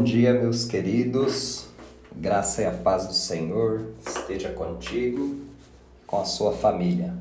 Bom dia, meus queridos. Graça e a paz do Senhor esteja contigo, com a sua família.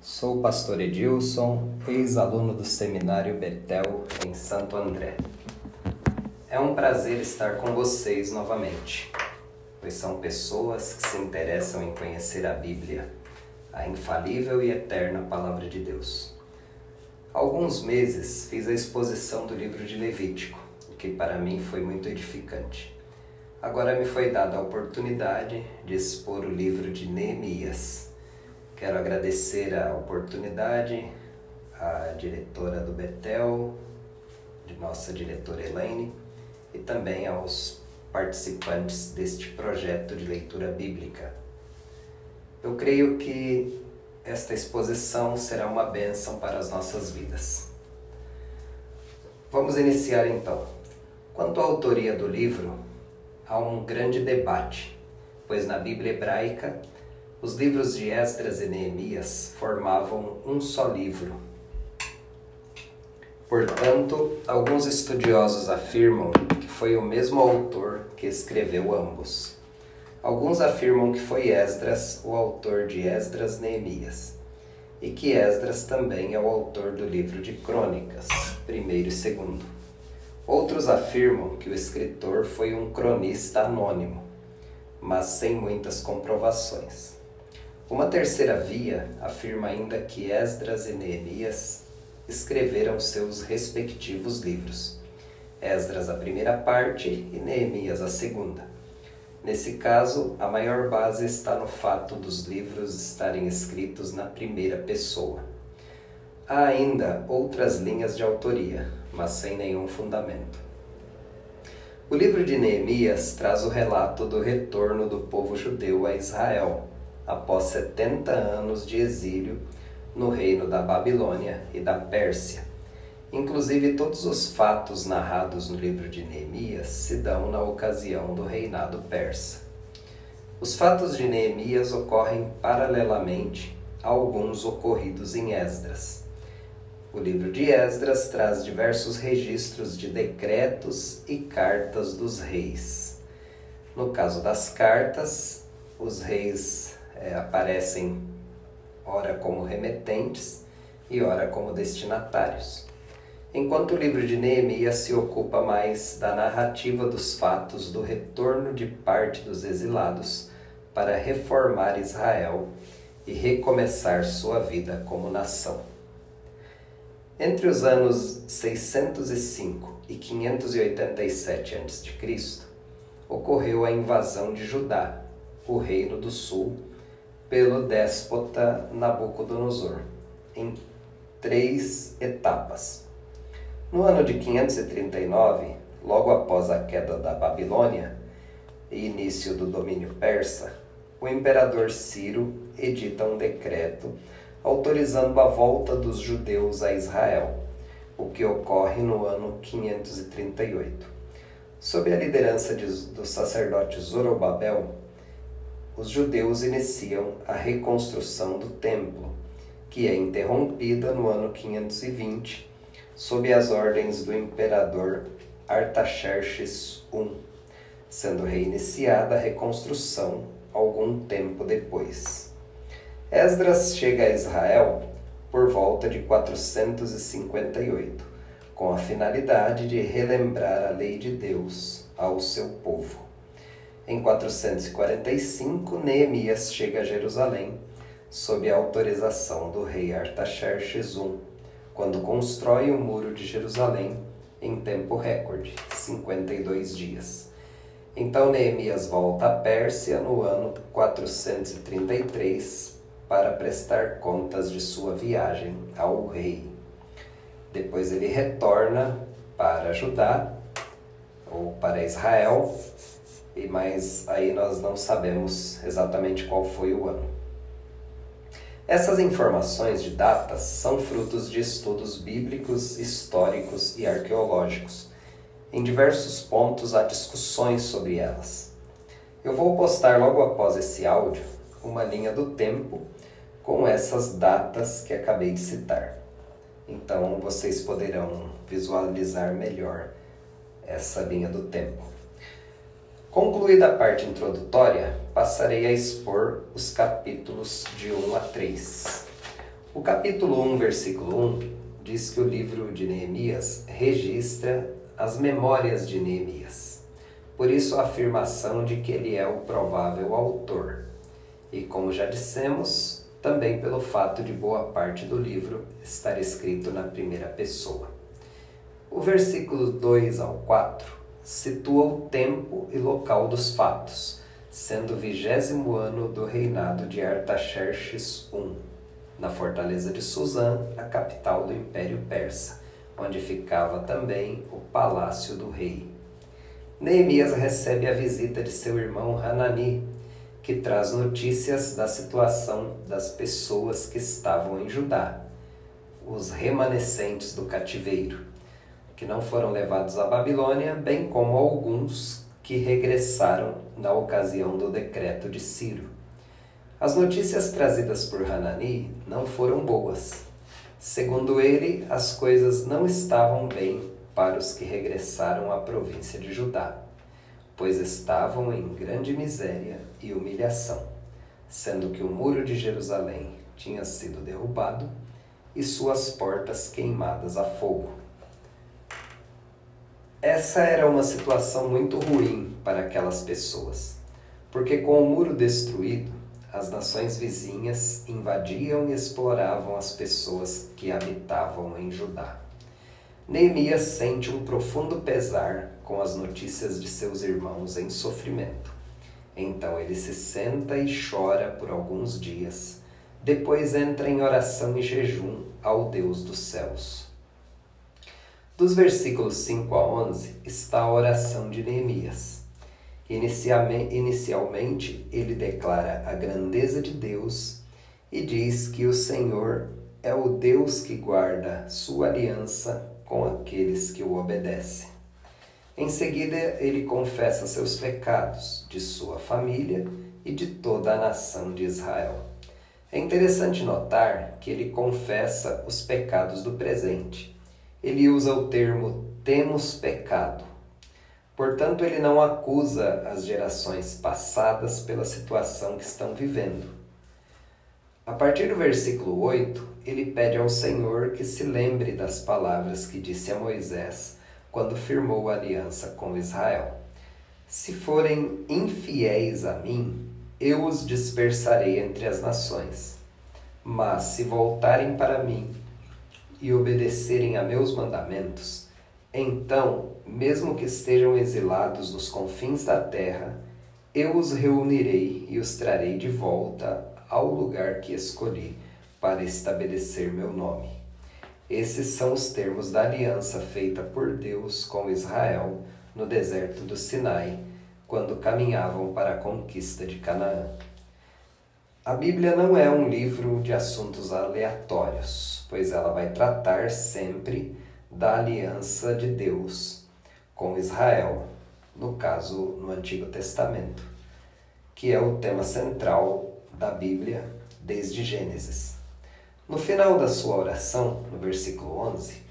Sou o pastor Edilson, ex-aluno do Seminário Betel em Santo André. É um prazer estar com vocês novamente, pois são pessoas que se interessam em conhecer a Bíblia, a infalível e eterna Palavra de Deus. Alguns meses fiz a exposição do livro de Levítico, que para mim foi muito edificante. Agora me foi dada a oportunidade de expor o livro de Neemias. Quero agradecer a oportunidade à diretora do Betel, de nossa diretora Elaine, e também aos participantes deste projeto de leitura bíblica. Eu creio que esta exposição será uma bênção para as nossas vidas. Vamos iniciar então. Quanto à autoria do livro, há um grande debate, pois na Bíblia hebraica os livros de Esdras e Neemias formavam um só livro. Portanto, alguns estudiosos afirmam que foi o mesmo autor que escreveu ambos. Alguns afirmam que foi Esdras o autor de Esdras Neemias, e que Esdras também é o autor do livro de Crônicas, primeiro e segundo. Outros afirmam que o escritor foi um cronista anônimo, mas sem muitas comprovações. Uma terceira via afirma ainda que Esdras e Neemias escreveram seus respectivos livros, Esdras a primeira parte e Neemias a segunda. Nesse caso, a maior base está no fato dos livros estarem escritos na primeira pessoa. Há ainda outras linhas de autoria, mas sem nenhum fundamento. O livro de Neemias traz o relato do retorno do povo judeu a Israel, após 70 anos de exílio no reino da Babilônia e da Pérsia Inclusive, todos os fatos narrados no livro de Neemias se dão na ocasião do reinado persa. Os fatos de Neemias ocorrem paralelamente a alguns ocorridos em Esdras. O livro de Esdras traz diversos registros de decretos e cartas dos reis. No caso das cartas, os reis é, aparecem ora como remetentes e ora como destinatários enquanto o livro de Neemias se ocupa mais da narrativa dos fatos do retorno de parte dos exilados para reformar Israel e recomeçar sua vida como nação. Entre os anos 605 e 587 a.C., ocorreu a invasão de Judá, o reino do sul, pelo déspota Nabucodonosor, em três etapas. No ano de 539, logo após a queda da Babilônia e início do domínio persa, o imperador Ciro edita um decreto autorizando a volta dos judeus a Israel, o que ocorre no ano 538. Sob a liderança de, do sacerdote Zorobabel, os judeus iniciam a reconstrução do templo, que é interrompida no ano 520 sob as ordens do imperador Artaxerxes I, sendo reiniciada a reconstrução algum tempo depois. Esdras chega a Israel por volta de 458, com a finalidade de relembrar a lei de Deus ao seu povo. Em 445, Neemias chega a Jerusalém sob a autorização do rei Artaxerxes I quando constrói o muro de Jerusalém em tempo recorde, 52 dias. Então Neemias volta à Pérsia no ano 433 para prestar contas de sua viagem ao rei. Depois ele retorna para Judá ou para Israel, e mas aí nós não sabemos exatamente qual foi o ano. Essas informações de datas são frutos de estudos bíblicos, históricos e arqueológicos. Em diversos pontos há discussões sobre elas. Eu vou postar logo após esse áudio uma linha do tempo com essas datas que acabei de citar. Então vocês poderão visualizar melhor essa linha do tempo. Concluída a parte introdutória, passarei a expor os capítulos de 1 a 3. O capítulo 1, versículo 1, diz que o livro de Neemias registra as memórias de Neemias. Por isso a afirmação de que ele é o provável autor. E como já dissemos, também pelo fato de boa parte do livro estar escrito na primeira pessoa. O versículo 2 ao 4 situa o tempo e local dos fatos, sendo o vigésimo ano do reinado de Artaxerxes I, na fortaleza de Suzã, a capital do Império Persa, onde ficava também o palácio do rei. Neemias recebe a visita de seu irmão Hanani, que traz notícias da situação das pessoas que estavam em Judá, os remanescentes do cativeiro que não foram levados à Babilônia, bem como alguns que regressaram na ocasião do decreto de Ciro. As notícias trazidas por Hanani não foram boas. Segundo ele, as coisas não estavam bem para os que regressaram à província de Judá, pois estavam em grande miséria e humilhação, sendo que o muro de Jerusalém tinha sido derrubado e suas portas queimadas a fogo. Essa era uma situação muito ruim para aquelas pessoas, porque com o muro destruído, as nações vizinhas invadiam e exploravam as pessoas que habitavam em Judá. Neemias sente um profundo pesar com as notícias de seus irmãos em sofrimento. Então ele se senta e chora por alguns dias. Depois entra em oração e jejum ao Deus dos céus. Dos versículos 5 a 11 está a oração de Neemias. Inicialmente, ele declara a grandeza de Deus e diz que o Senhor é o Deus que guarda sua aliança com aqueles que o obedecem. Em seguida, ele confessa seus pecados, de sua família e de toda a nação de Israel. É interessante notar que ele confessa os pecados do presente ele usa o termo temos pecado. Portanto, ele não acusa as gerações passadas pela situação que estão vivendo. A partir do versículo 8, ele pede ao Senhor que se lembre das palavras que disse a Moisés quando firmou aliança com Israel. Se forem infiéis a mim, eu os dispersarei entre as nações. Mas se voltarem para mim e obedecerem a meus mandamentos, então, mesmo que estejam exilados nos confins da terra, eu os reunirei e os trarei de volta ao lugar que escolhi para estabelecer meu nome. Esses são os termos da aliança feita por Deus com Israel no deserto do Sinai, quando caminhavam para a conquista de Canaã. A Bíblia não é um livro de assuntos aleatórios, pois ela vai tratar sempre da aliança de Deus com Israel, no caso no Antigo Testamento, que é o tema central da Bíblia desde Gênesis. No final da sua oração, no versículo 11,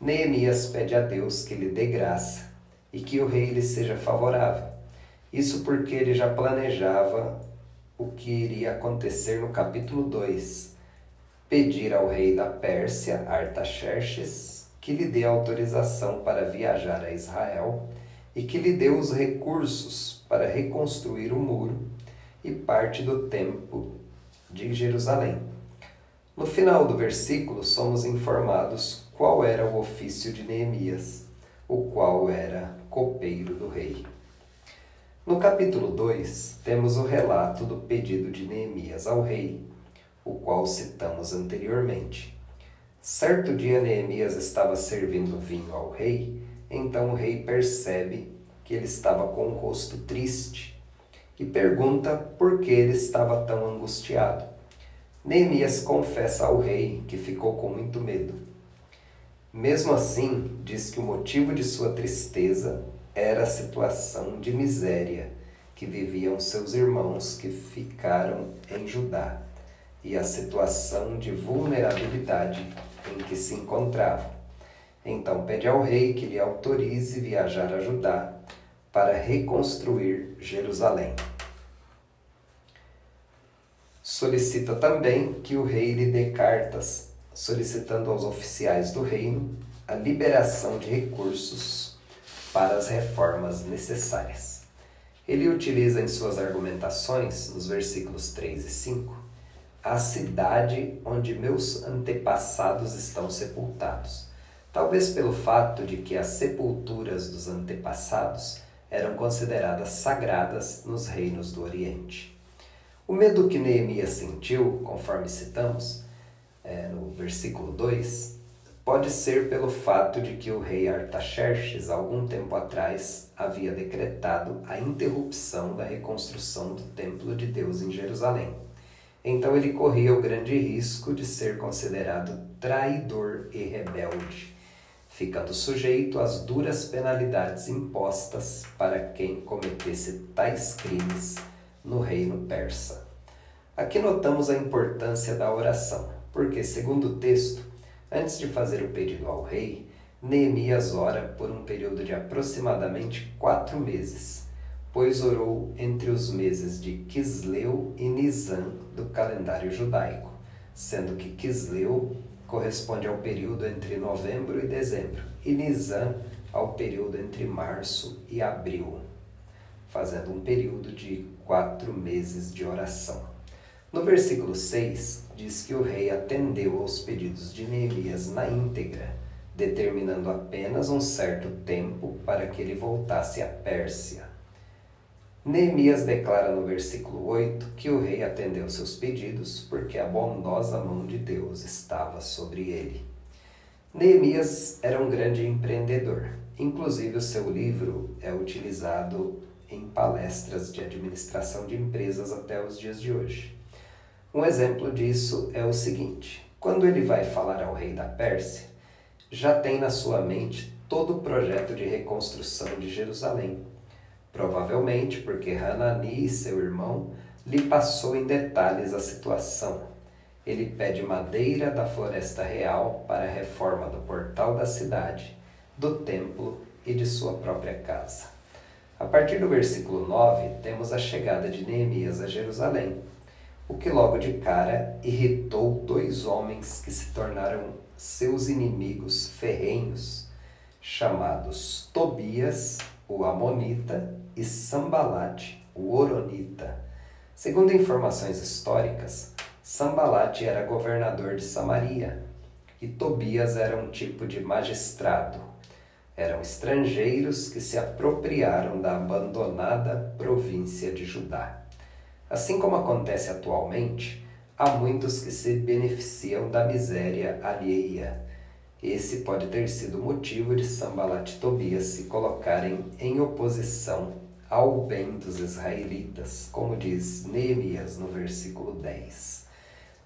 Neemias pede a Deus que lhe dê graça e que o rei lhe seja favorável. Isso porque ele já planejava o que iria acontecer no capítulo 2. Pedir ao rei da Pérsia, Artaxerxes, que lhe dê autorização para viajar a Israel e que lhe dê os recursos para reconstruir o muro e parte do templo de Jerusalém. No final do versículo, somos informados qual era o ofício de Neemias, o qual era copeiro do rei. No capítulo 2, temos o relato do pedido de Neemias ao rei, o qual citamos anteriormente. Certo dia, Neemias estava servindo vinho ao rei, então o rei percebe que ele estava com o rosto triste e pergunta por que ele estava tão angustiado. Neemias confessa ao rei que ficou com muito medo. Mesmo assim, diz que o motivo de sua tristeza era a situação de miséria que viviam seus irmãos que ficaram em Judá e a situação de vulnerabilidade em que se encontravam. Então pede ao rei que lhe autorize viajar a Judá para reconstruir Jerusalém. Solicita também que o rei lhe dê cartas, solicitando aos oficiais do reino a liberação de recursos para as reformas necessárias. Ele utiliza em suas argumentações, nos versículos 3 e 5, a cidade onde meus antepassados estão sepultados. Talvez pelo fato de que as sepulturas dos antepassados eram consideradas sagradas nos reinos do Oriente. O medo que Neemias sentiu, conforme citamos é, no versículo 2, pode ser pelo fato de que o rei Artaxerxes, algum tempo atrás, havia decretado a interrupção da reconstrução do templo de Deus em Jerusalém. Então ele corria o grande risco de ser considerado traidor e rebelde, ficando sujeito às duras penalidades impostas para quem cometesse tais crimes no reino persa. Aqui notamos a importância da oração, porque, segundo o texto, antes de fazer o pedido ao rei, Neemias ora por um período de aproximadamente quatro meses pois orou entre os meses de Quisleu e Nisan do calendário judaico, sendo que Quisleu corresponde ao período entre novembro e dezembro, e Nisan ao período entre março e abril, fazendo um período de quatro meses de oração. No versículo 6, diz que o rei atendeu aos pedidos de Neemias na íntegra, determinando apenas um certo tempo para que ele voltasse à Pérsia. Neemias declara no versículo 8 que o rei atendeu seus pedidos porque a bondosa mão de Deus estava sobre ele. Neemias era um grande empreendedor. Inclusive, o seu livro é utilizado em palestras de administração de empresas até os dias de hoje. Um exemplo disso é o seguinte: quando ele vai falar ao rei da Pérsia, já tem na sua mente todo o projeto de reconstrução de Jerusalém provavelmente porque Hanani, seu irmão, lhe passou em detalhes a situação. Ele pede madeira da floresta real para a reforma do portal da cidade, do templo e de sua própria casa. A partir do versículo 9, temos a chegada de Neemias a Jerusalém, o que logo de cara irritou dois homens que se tornaram seus inimigos ferrenhos, chamados Tobias, o Amonita, e Sambalate, o Oronita. Segundo informações históricas, Sambalate era governador de Samaria e Tobias era um tipo de magistrado. Eram estrangeiros que se apropriaram da abandonada província de Judá. Assim como acontece atualmente, há muitos que se beneficiam da miséria alheia. Esse pode ter sido o motivo de Sambalat e Tobias se colocarem em oposição ao bem dos israelitas, como diz Neemias no versículo 10.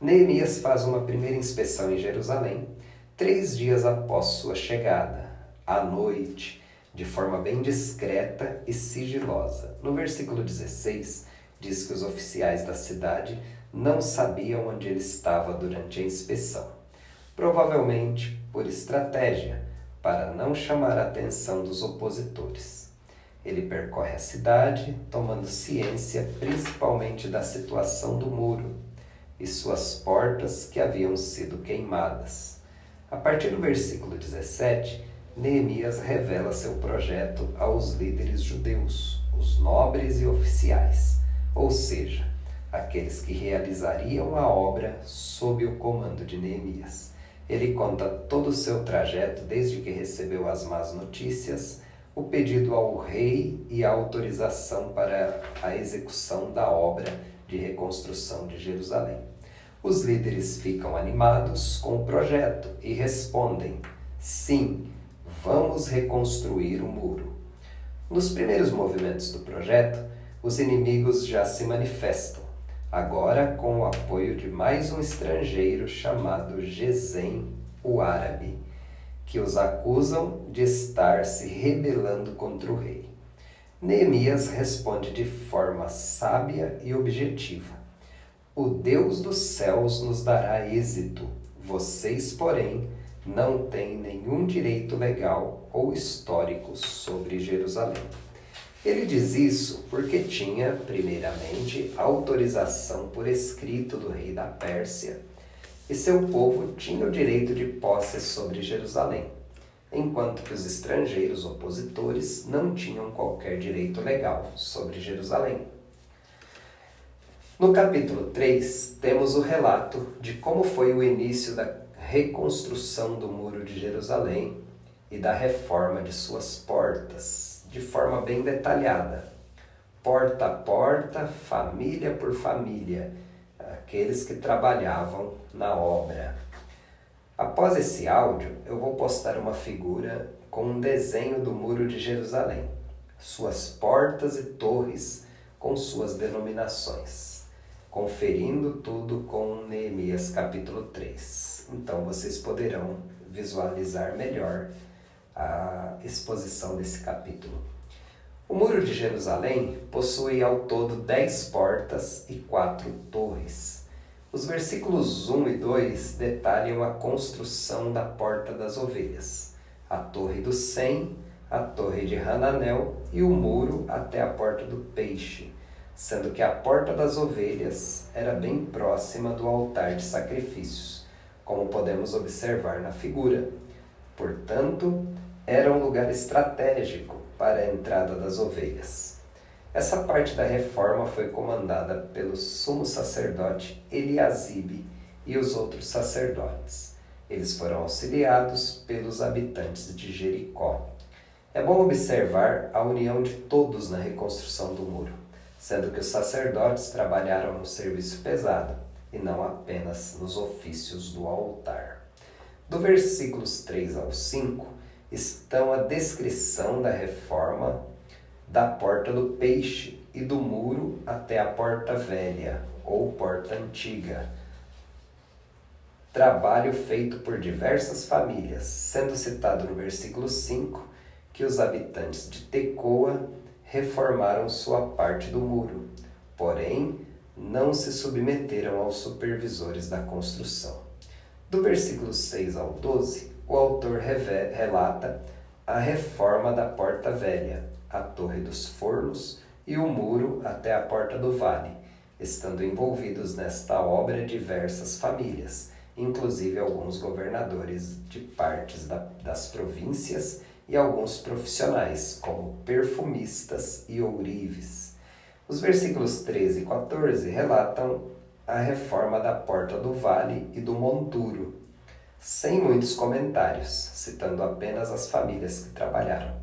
Neemias faz uma primeira inspeção em Jerusalém, três dias após sua chegada, à noite, de forma bem discreta e sigilosa. No versículo 16, diz que os oficiais da cidade não sabiam onde ele estava durante a inspeção, provavelmente por estratégia, para não chamar a atenção dos opositores. Ele percorre a cidade, tomando ciência principalmente da situação do muro e suas portas que haviam sido queimadas. A partir do versículo 17, Neemias revela seu projeto aos líderes judeus, os nobres e oficiais, ou seja, aqueles que realizariam a obra sob o comando de Neemias. Ele conta todo o seu trajeto desde que recebeu as más notícias o pedido ao rei e a autorização para a execução da obra de reconstrução de Jerusalém. Os líderes ficam animados com o projeto e respondem: sim, vamos reconstruir o muro. Nos primeiros movimentos do projeto, os inimigos já se manifestam, agora com o apoio de mais um estrangeiro chamado Gesem, o árabe que os acusam de estar se rebelando contra o rei. Neemias responde de forma sábia e objetiva: O Deus dos céus nos dará êxito, vocês, porém, não tem nenhum direito legal ou histórico sobre Jerusalém. Ele diz isso porque tinha, primeiramente, autorização por escrito do rei da Pérsia, e seu povo tinha o direito de posse sobre Jerusalém, enquanto que os estrangeiros opositores não tinham qualquer direito legal sobre Jerusalém. No capítulo 3, temos o relato de como foi o início da reconstrução do Muro de Jerusalém e da reforma de suas portas de forma bem detalhada, porta a porta, família por família, aqueles que trabalhavam na obra. Após esse áudio, eu vou postar uma figura com um desenho do Muro de Jerusalém, suas portas e torres com suas denominações, conferindo tudo com Neemias capítulo 3. Então vocês poderão visualizar melhor a exposição desse capítulo. O Muro de Jerusalém possui ao todo dez portas e quatro torres. Os versículos 1 e 2 detalham a construção da Porta das Ovelhas, a Torre do Sem, a Torre de Hananel e o muro até a Porta do Peixe, sendo que a Porta das Ovelhas era bem próxima do altar de sacrifícios, como podemos observar na figura. Portanto, era um lugar estratégico para a entrada das ovelhas. Essa parte da reforma foi comandada pelo sumo sacerdote Eliasibe e os outros sacerdotes. Eles foram auxiliados pelos habitantes de Jericó. É bom observar a união de todos na reconstrução do muro, sendo que os sacerdotes trabalharam no serviço pesado e não apenas nos ofícios do altar. Do versículos 3 ao 5, estão a descrição da reforma da porta do peixe e do muro até a porta velha ou porta antiga. Trabalho feito por diversas famílias, sendo citado no versículo 5 que os habitantes de Tecoa reformaram sua parte do muro, porém não se submeteram aos supervisores da construção. Do versículo 6 ao 12, o autor relata a reforma da Porta Velha, a Torre dos Fornos e o muro até a Porta do Vale, estando envolvidos nesta obra diversas famílias, inclusive alguns governadores de partes da, das províncias e alguns profissionais, como perfumistas e ourives. Os versículos 13 e 14 relatam a reforma da Porta do Vale e do Monturo, sem muitos comentários, citando apenas as famílias que trabalharam.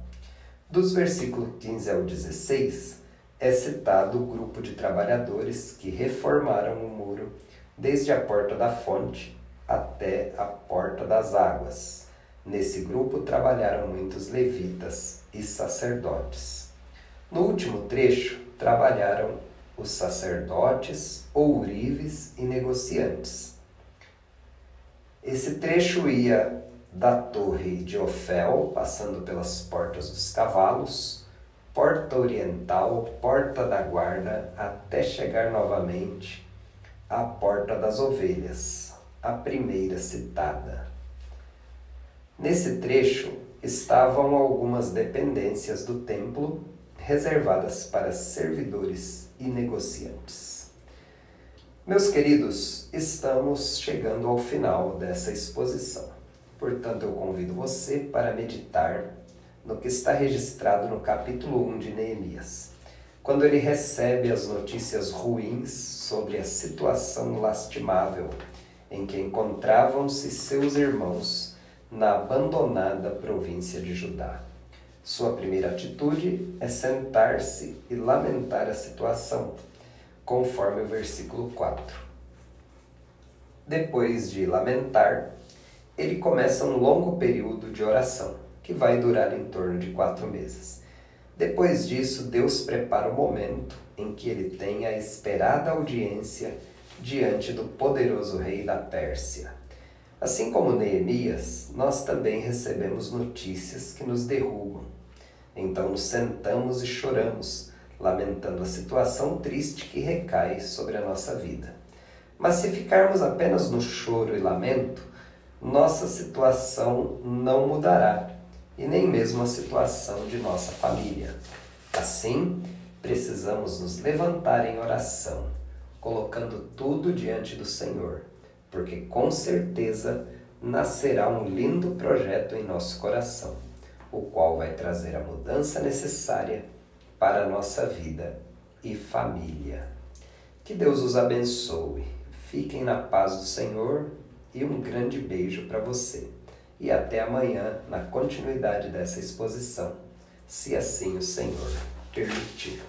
Dos versículos 15 ao 16, é citado o grupo de trabalhadores que reformaram o muro desde a porta da fonte até a porta das águas. Nesse grupo trabalharam muitos levitas e sacerdotes. No último trecho, trabalharam os sacerdotes, ourives e negociantes. Esse trecho ia da torre de Ofel, passando pelas portas dos cavalos, porta oriental, porta da guarda, até chegar novamente à porta das ovelhas, a primeira citada. Nesse trecho estavam algumas dependências do templo reservadas para servidores e negociantes. Meus queridos, estamos chegando ao final dessa exposição. Portanto, eu convido você para meditar no que está registrado no capítulo 1 de Neemias, quando ele recebe as notícias ruins sobre a situação lastimável em que encontravam-se seus irmãos na abandonada província de Judá. Sua primeira atitude é sentar-se e lamentar a situação conforme o versículo 4. Depois de lamentar, ele começa um longo período de oração, que vai durar em torno de quatro meses. Depois disso, Deus prepara o momento em que ele tem a esperada audiência diante do poderoso rei da Pérsia. Assim como Neemias, nós também recebemos notícias que nos derrubam. Então nos sentamos e choramos lamentando a situação triste que recai sobre a nossa vida. Mas se ficarmos apenas no choro e lamento, nossa situação não mudará e nem mesmo a situação de nossa família. Assim, precisamos nos levantar em oração, colocando tudo diante do Senhor, porque com certeza nascerá um lindo projeto em nosso coração, o qual vai trazer a mudança necessária para a nossa vida e família. Que Deus os abençoe. Fiquem na paz do Senhor e um grande beijo para você. E até amanhã na continuidade dessa exposição, se assim o Senhor permitir.